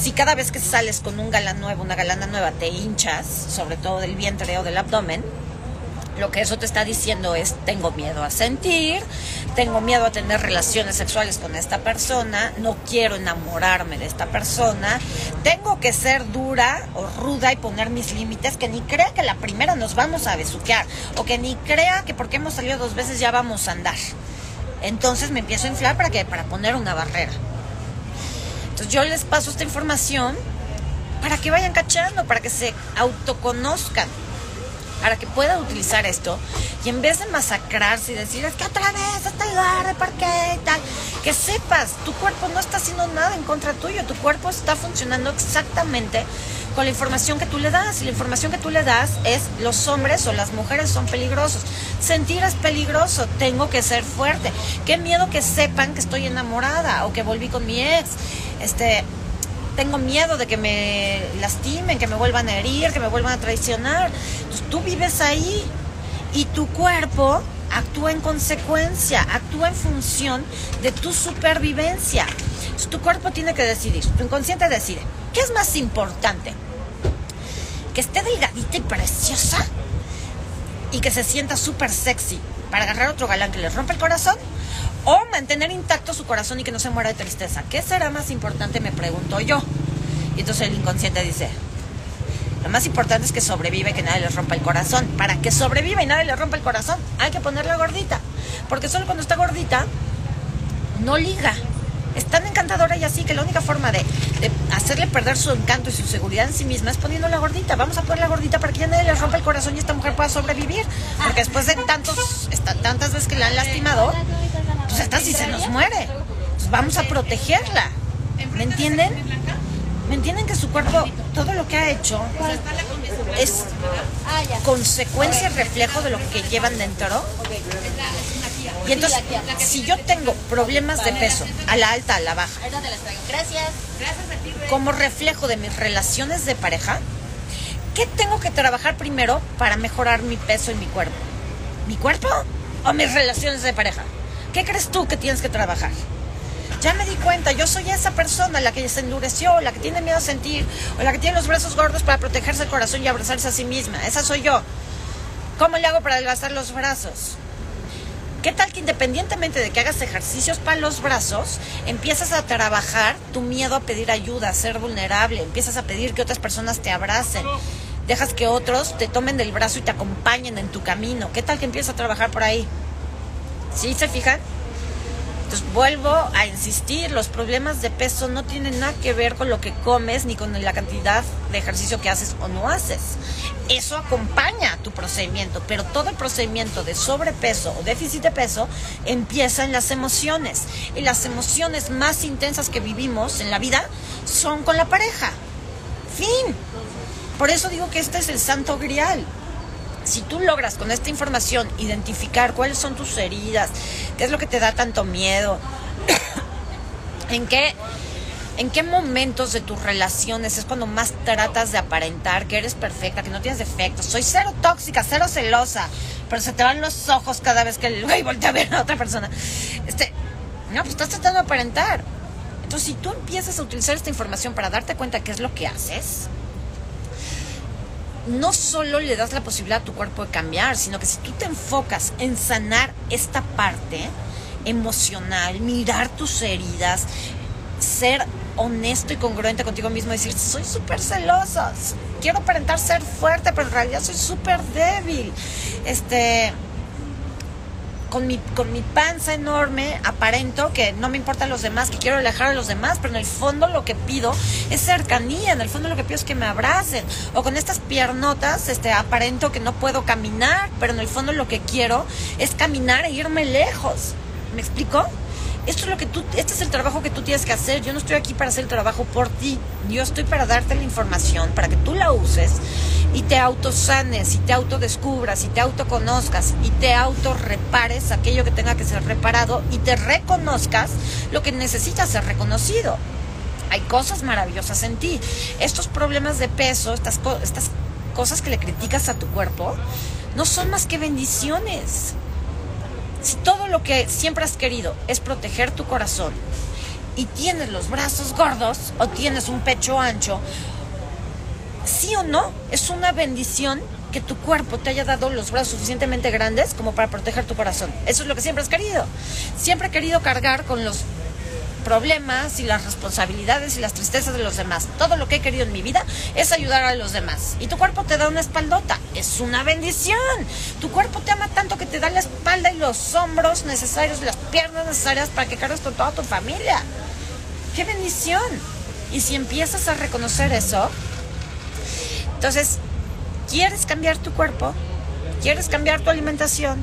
Si cada vez que sales con un galán nuevo, una galana nueva, te hinchas, sobre todo del vientre o del abdomen, lo que eso te está diciendo es, tengo miedo a sentir, tengo miedo a tener relaciones sexuales con esta persona, no quiero enamorarme de esta persona, tengo que ser dura o ruda y poner mis límites, que ni crea que la primera nos vamos a besuquear, o que ni crea que porque hemos salido dos veces ya vamos a andar. Entonces me empiezo a inflar para que para poner una barrera. Entonces yo les paso esta información para que vayan cachando, para que se autoconozcan para que pueda utilizar esto y en vez de masacrarse y decir, es que otra vez estoy de ¿por qué? tal, que sepas, tu cuerpo no está haciendo nada en contra tuyo, tu cuerpo está funcionando exactamente con la información que tú le das. Y la información que tú le das es los hombres o las mujeres son peligrosos. Sentir es peligroso, tengo que ser fuerte. Qué miedo que sepan que estoy enamorada o que volví con mi ex. Este, tengo miedo de que me lastimen, que me vuelvan a herir, que me vuelvan a traicionar. Entonces tú vives ahí y tu cuerpo actúa en consecuencia, actúa en función de tu supervivencia. Entonces, tu cuerpo tiene que decidir, tu inconsciente decide. ¿Qué es más importante? ¿Que esté delgadita y preciosa? Y que se sienta súper sexy para agarrar otro galán que le rompe el corazón? O mantener intacto su corazón y que no se muera de tristeza. ¿Qué será más importante? Me pregunto yo. Y entonces el inconsciente dice, lo más importante es que sobrevive y que nadie le rompa el corazón. Para que sobreviva y nadie le rompa el corazón, hay que ponerla gordita. Porque solo cuando está gordita, no liga. Es tan encantadora y así que la única forma de, hacerle perder su encanto y su seguridad en sí misma es poniéndola gordita. Vamos a ponerla gordita para que ya nadie le rompa el corazón y esta mujer pueda sobrevivir. Porque después de tantos, tantas veces que la han lastimado, pues esta sí se nos muere. Pues vamos a protegerla. ¿Me entienden? ¿Me entienden que su cuerpo, todo lo que ha hecho, es consecuencia, reflejo de lo que llevan dentro? Y entonces, si yo tengo problemas de peso, a la alta, a la baja, como reflejo de mis relaciones de pareja, ¿qué tengo que trabajar primero para mejorar mi peso y mi cuerpo? ¿Mi cuerpo o mis relaciones de pareja? ¿Qué crees tú que tienes que trabajar? Ya me di cuenta, yo soy esa persona, la que se endureció, la que tiene miedo a sentir, o la que tiene los brazos gordos para protegerse el corazón y abrazarse a sí misma. Esa soy yo. ¿Cómo le hago para adelgazar los brazos? ¿Qué tal que independientemente de que hagas ejercicios para los brazos, empiezas a trabajar tu miedo a pedir ayuda, a ser vulnerable, empiezas a pedir que otras personas te abracen, dejas que otros te tomen del brazo y te acompañen en tu camino? ¿Qué tal que empiezas a trabajar por ahí? ¿Sí se fijan? Entonces vuelvo a insistir, los problemas de peso no tienen nada que ver con lo que comes ni con la cantidad de ejercicio que haces o no haces. Eso acompaña tu procedimiento, pero todo el procedimiento de sobrepeso o déficit de peso empieza en las emociones. Y las emociones más intensas que vivimos en la vida son con la pareja. Fin. Por eso digo que este es el santo grial si tú logras con esta información identificar cuáles son tus heridas, qué es lo que te da tanto miedo, [coughs] en qué ¿En qué momentos de tus relaciones es cuando más tratas de aparentar que eres perfecta, que no tienes defectos? Soy cero tóxica, cero celosa, pero se te van los ojos cada vez que el güey voltea a ver a otra persona. Este, no, pues estás tratando de aparentar. Entonces, si tú empiezas a utilizar esta información para darte cuenta qué es lo que haces, no solo le das la posibilidad a tu cuerpo de cambiar, sino que si tú te enfocas en sanar esta parte emocional, mirar tus heridas, ser honesto y congruente contigo mismo, decir, soy súper celosa, quiero aparentar ser fuerte, pero en realidad soy súper débil. Este, con mi, con mi panza enorme, aparento que no me importan los demás, que quiero alejar a los demás, pero en el fondo lo que pido es cercanía, en el fondo lo que pido es que me abracen. O con estas piernotas, este, aparento que no puedo caminar, pero en el fondo lo que quiero es caminar e irme lejos. ¿Me explico? Esto es lo que tú, este es el trabajo que tú tienes que hacer. Yo no estoy aquí para hacer el trabajo por ti. Yo estoy para darte la información, para que tú la uses y te autosanes, y te autodescubras, y te autoconozcas, y te autorrepares aquello que tenga que ser reparado y te reconozcas lo que necesitas ser reconocido. Hay cosas maravillosas en ti. Estos problemas de peso, estas, estas cosas que le criticas a tu cuerpo, no son más que bendiciones todo lo que siempre has querido es proteger tu corazón y tienes los brazos gordos o tienes un pecho ancho, sí o no, es una bendición que tu cuerpo te haya dado los brazos suficientemente grandes como para proteger tu corazón. Eso es lo que siempre has querido. Siempre he querido cargar con los problemas y las responsabilidades y las tristezas de los demás. Todo lo que he querido en mi vida es ayudar a los demás. Y tu cuerpo te da una espaldota. Es una bendición. Tu cuerpo te ama tanto que te da la espalda y los hombros necesarios, las piernas necesarias para que cargues con toda tu familia. ¡Qué bendición! Y si empiezas a reconocer eso, entonces, ¿quieres cambiar tu cuerpo? ¿Quieres cambiar tu alimentación?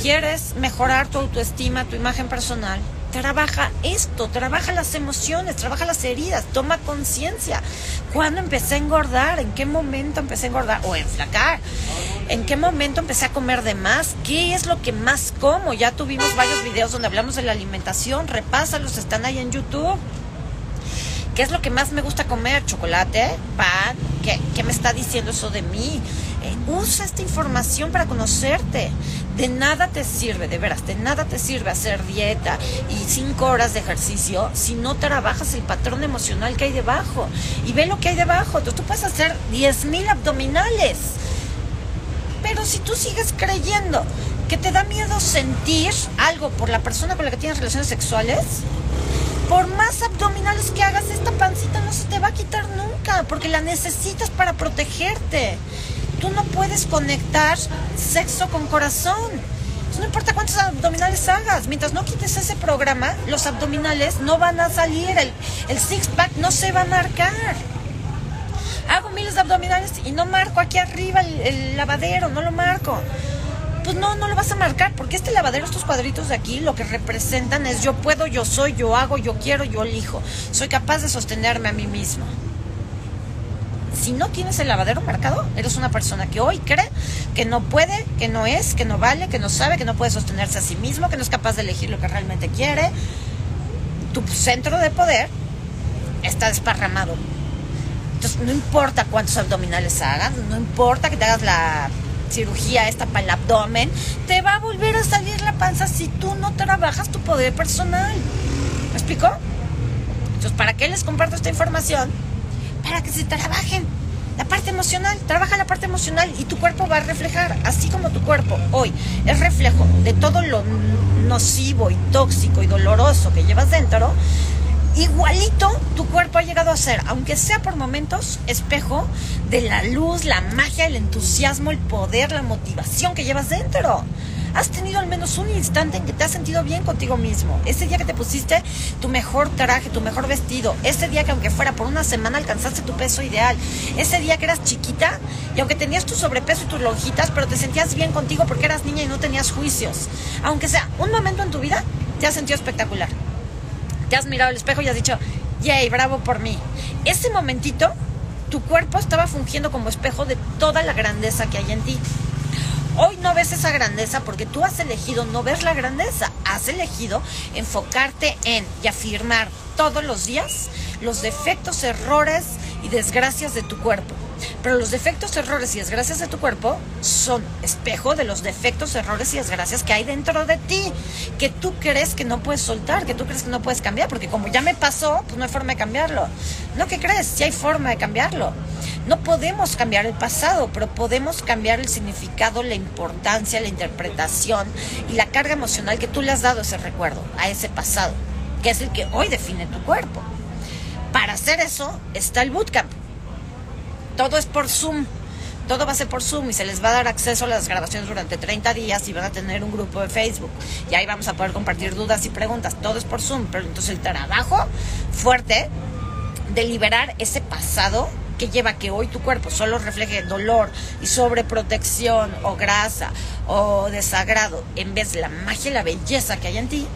¿Quieres mejorar tu autoestima, tu imagen personal? Trabaja esto, trabaja las emociones, trabaja las heridas, toma conciencia. ¿Cuándo empecé a engordar? ¿En qué momento empecé a engordar? O a enflacar. ¿En qué momento empecé a comer de más? ¿Qué es lo que más como? Ya tuvimos varios videos donde hablamos de la alimentación, repásalos, están ahí en YouTube. ¿Qué es lo que más me gusta comer? ¿Chocolate? ¿Pan? ¿Qué, qué me está diciendo eso de mí? Eh, usa esta información para conocerte. De nada te sirve, de veras, de nada te sirve hacer dieta y cinco horas de ejercicio si no trabajas el patrón emocional que hay debajo. Y ve lo que hay debajo. Entonces, tú puedes hacer 10.000 abdominales. Pero si tú sigues creyendo que te da miedo sentir algo por la persona con la que tienes relaciones sexuales, por más abdominales que hagas, esta pancita no se te va a quitar nunca, porque la necesitas para protegerte tú no puedes conectar sexo con corazón. No importa cuántos abdominales hagas, mientras no quites ese programa, los abdominales no van a salir, el, six-pack no se va a marcar. Hago miles de abdominales y no marco aquí arriba el, el lavadero, no lo marco pues no, no lo vas a marcar, porque este lavadero, estos cuadritos de aquí, lo que representan es yo puedo, yo soy, yo hago, yo quiero, yo elijo. Soy capaz de sostenerme a mí mismo si no tienes el lavadero marcado, eres una persona que hoy cree que no puede, que no es, que no vale, que no sabe, que no puede sostenerse a sí mismo, que no es capaz de elegir lo que realmente quiere. Tu centro de poder está desparramado. Entonces, no importa cuántos abdominales hagas, no importa que te hagas la cirugía esta para el abdomen, te va a volver a salir la panza si tú no trabajas tu poder personal. ¿Me explico? Entonces, ¿para qué les comparto esta información? Para que se trabajen. La parte emocional, trabaja la parte emocional y tu cuerpo va a reflejar, así como tu cuerpo hoy es reflejo de todo lo nocivo y tóxico y doloroso que llevas dentro, igualito tu cuerpo ha llegado a ser, aunque sea por momentos, espejo de la luz, la magia, el entusiasmo, el poder, la motivación que llevas dentro has tenido al menos un instante en que te has sentido bien contigo mismo. Ese día que te pusiste tu mejor traje, tu mejor vestido. Ese día que aunque fuera por una semana alcanzaste tu peso ideal. Ese día que eras chiquita y aunque tenías tu sobrepeso y tus lonjitas, pero te sentías bien contigo porque eras niña y no tenías juicios. Aunque sea un momento en tu vida, te has sentido espectacular. Te has mirado al espejo y has dicho, yay, bravo por mí. Ese momentito, tu cuerpo estaba fungiendo como espejo de toda la grandeza que hay en ti. Hoy no ves esa grandeza porque tú has elegido no ver la grandeza, has elegido enfocarte en y afirmar todos los días los defectos, errores y desgracias de tu cuerpo. Pero los defectos, errores y desgracias de tu cuerpo son espejo de los defectos, errores y desgracias que hay dentro de ti, que tú crees que no puedes soltar, que tú crees que no puedes cambiar, porque como ya me pasó, pues no hay forma de cambiarlo. ¿No que crees? Sí hay forma de cambiarlo. No podemos cambiar el pasado, pero podemos cambiar el significado, la importancia, la interpretación y la carga emocional que tú le has dado a ese recuerdo, a ese pasado, que es el que hoy define tu cuerpo. Para hacer eso está el bootcamp todo es por Zoom. todo va a ser por Zoom y se les va a dar acceso a las grabaciones durante 30 días y van a tener un grupo de Facebook. Y ahí vamos a poder compartir dudas y preguntas. Todo es por Zoom. Pero entonces el trabajo fuerte de liberar ese pasado que lleva que hoy tu cuerpo solo refleje dolor y sobreprotección o grasa o desagrado en vez de la magia y la belleza que hay en ti,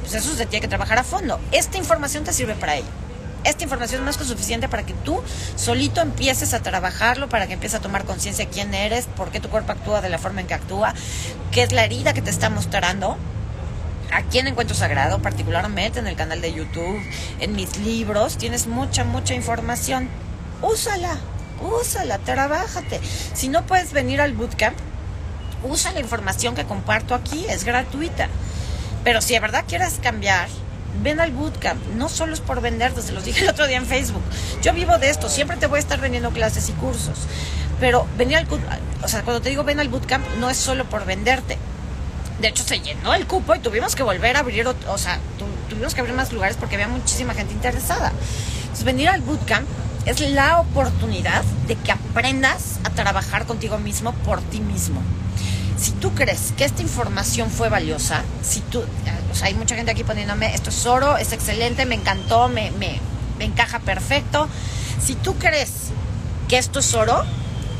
pues eso se tiene que trabajar a fondo. Esta información te sirve para ello. Esta información es más que suficiente para que tú solito empieces a trabajarlo, para que empieces a tomar conciencia de quién eres, por qué tu cuerpo actúa de la forma en que actúa, qué es la herida que te está mostrando aquí en Encuentro Sagrado, particularmente en el canal de YouTube, en mis libros, tienes mucha, mucha información. Úsala, úsala, trabájate. Si no puedes venir al bootcamp, usa la información que comparto aquí, es gratuita. Pero si de verdad quieres cambiar, ven al bootcamp. No solo es por venderte, se los dije el otro día en Facebook. Yo vivo de esto, siempre te voy a estar vendiendo clases y cursos. Pero venir al, o sea, cuando te digo ven al bootcamp, no es solo por venderte de hecho, se llenó el cupo y tuvimos que volver a abrir, o sea, tuvimos que abrir más lugares porque había muchísima gente interesada. Entonces, venir al bootcamp es la oportunidad de que aprendas a trabajar contigo mismo por ti mismo. Si tú crees que esta información fue valiosa, si tú, sea, hay mucha gente aquí poniéndome, esto es oro, es excelente, me encantó, me, me, me encaja perfecto. Si tú crees que esto es oro,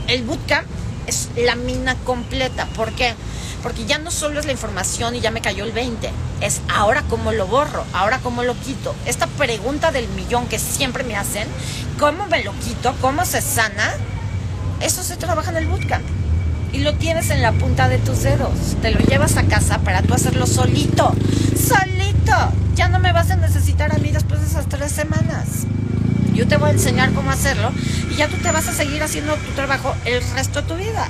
el bootcamp es la mina completa. ¿Por qué? Porque ya no solo es la información y ya me cayó el 20, es ahora cómo lo borro, ahora cómo lo quito. Esta pregunta del millón que siempre me hacen, ¿cómo me lo quito? ¿Cómo se sana? Eso se trabaja en el bootcamp. Y lo tienes en la punta de tus dedos. Te lo llevas a casa para tú hacerlo solito. ¡Solito! Ya no me vas a necesitar a mí después de esas tres semanas. Yo te voy a enseñar cómo hacerlo y ya tú te vas a seguir haciendo tu trabajo el resto de tu vida.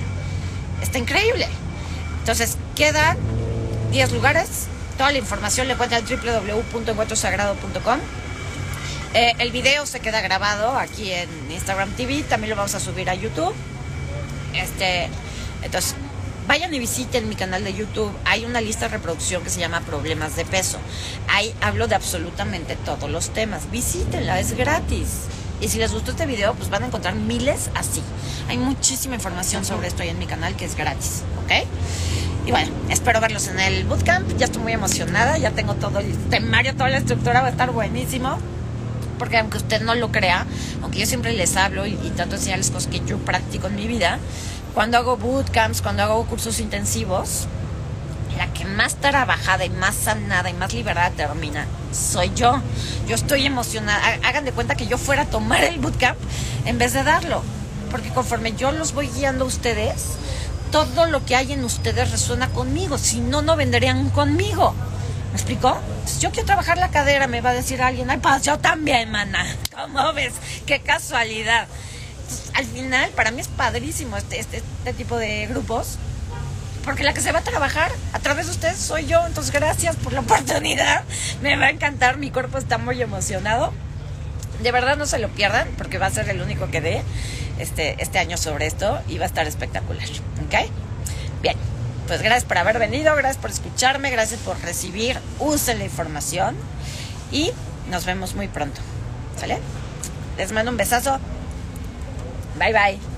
Está increíble. Entonces, quedan 10 lugares. Toda la información le encuentra en www.encuentrosagrado.com. Eh, el video se queda grabado aquí en Instagram TV. También lo vamos a subir a YouTube. Este, entonces, vayan y visiten mi canal de YouTube. Hay una lista de reproducción que se llama Problemas de Peso. Ahí hablo de absolutamente todos los temas. Visítenla, es gratis. Y si les gustó este video, pues van a encontrar miles así. Hay muchísima información sobre esto ahí en mi canal que es gratis, ¿ok? Y bueno, espero verlos en el bootcamp. Ya estoy muy emocionada, ya tengo todo el temario, toda la estructura, va a estar buenísimo. Porque aunque usted no lo crea, aunque yo siempre les hablo y, y trato de enseñarles cosas que yo practico en mi vida, cuando hago bootcamps, cuando hago cursos intensivos, la que más trabajada y más sanada y más liberada termina soy yo. Yo estoy emocionada. Hagan de cuenta que yo fuera a tomar el bootcamp en vez de darlo. Porque conforme yo los voy guiando a ustedes, todo lo que hay en ustedes resuena conmigo. Si no, no venderían conmigo. ¿Me explicó? yo quiero trabajar la cadera, me va a decir alguien, ay, pues yo también, mana. [laughs] ¿Cómo ves? Qué casualidad. Al final, para mí es padrísimo este, este, este tipo de grupos porque la que se va a trabajar a través de ustedes soy yo. Entonces, gracias por la [laughs] oportunidad. Me va a encantar, mi cuerpo está muy emocionado. De verdad no se lo pierdan, porque va a ser el único que dé este, este año sobre esto y va a estar espectacular. ¿Ok? Bien, pues gracias por haber venido, gracias por escucharme, gracias por recibir. Usen la información y nos vemos muy pronto. ¿Sale? Les mando un besazo. 拜拜。